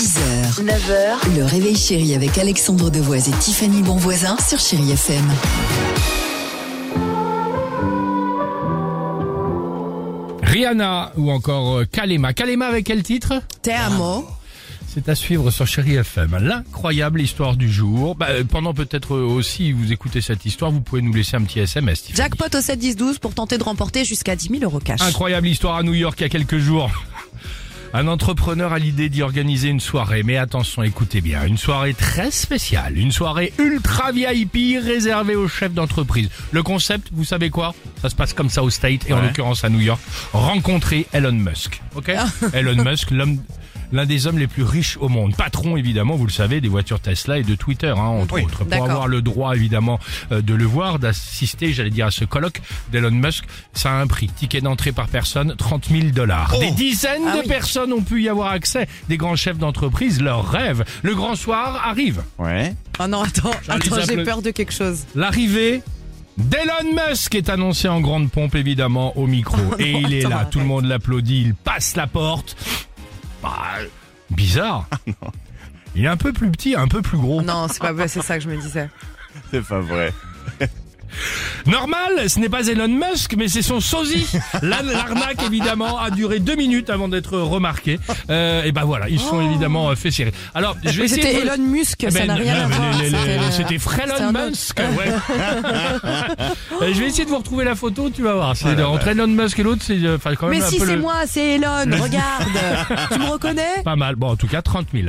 6h, 9h, le réveil chéri avec Alexandre Devoise et Tiffany Bonvoisin sur Chéri FM. Rihanna ou encore euh, Kalema. Kalema avec quel titre? Te amo. C'est à suivre sur Chéri FM. L'incroyable histoire du jour. Bah, euh, pendant peut-être euh, aussi vous écoutez cette histoire, vous pouvez nous laisser un petit SMS. Tiffany. Jackpot au 7 10 12 pour tenter de remporter jusqu'à 10 000 euros cash. Incroyable histoire à New York il y a quelques jours. Un entrepreneur a l'idée d'y organiser une soirée, mais attention, écoutez bien, une soirée très spéciale, une soirée ultra VIP réservée aux chefs d'entreprise. Le concept, vous savez quoi? Ça se passe comme ça au State et en l'occurrence à New York. Rencontrer Elon Musk, ok? Elon Musk, l'homme l'un des hommes les plus riches au monde. Patron, évidemment, vous le savez, des voitures Tesla et de Twitter, hein, entre Oui, autres. Pour avoir le droit, évidemment, euh, de le voir, d'assister, j'allais dire, à ce colloque d'Elon Musk, ça a un prix. Ticket d'entrée par personne, 30 000 dollars. Des dizaines Ah de oui. personnes ont pu y avoir accès. Des grands chefs d'entreprise, leur rêve. Le grand soir arrive. Ouais. Oh non, attends, attends, j'ai peur de quelque chose. L'arrivée d'Elon Musk est annoncée en grande pompe, évidemment, au micro. Et il est attends, là, tout le monde l'applaudit, il passe la porte. Bizarre. Il est un peu plus petit, un peu plus gros. Non, c'est pas c'est ça que je me disais. C'est pas vrai. Normal, ce n'est pas Elon Musk, mais c'est son sosie. La- L'arnaque, évidemment, a duré deux minutes avant d'être remarquée. Euh, et ben voilà, ils sont évidemment euh, fait serrer. Alors, je vais essayer c'était de Elon Musk, Eh ça ben, n'a rien non, à voir. C'était, Frelon. Musk, ouais. Euh, je vais essayer de vous retrouver la photo, tu vas voir. C'est entre Elon Musk et l'autre, c'est euh, enfin quand même Mais un si c'est le- moi, c'est Elon, regarde. tu me reconnais? Pas mal. Bon, en tout cas, 30 000.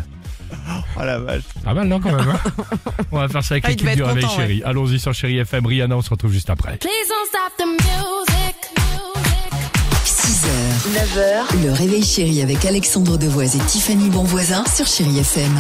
Oh la vache. Pas mal, non, quand même. hein on va faire ça avec Ah, il l'équipe devait du être Réveil content, Chéri. Allons-y sur Chéri FM. Rihanna, on se retrouve juste après. Please don't stop the music. music. 6h, 9h, le réveil chéri avec Alexandre Devoise et Tiffany Bonvoisin sur Chéri FM.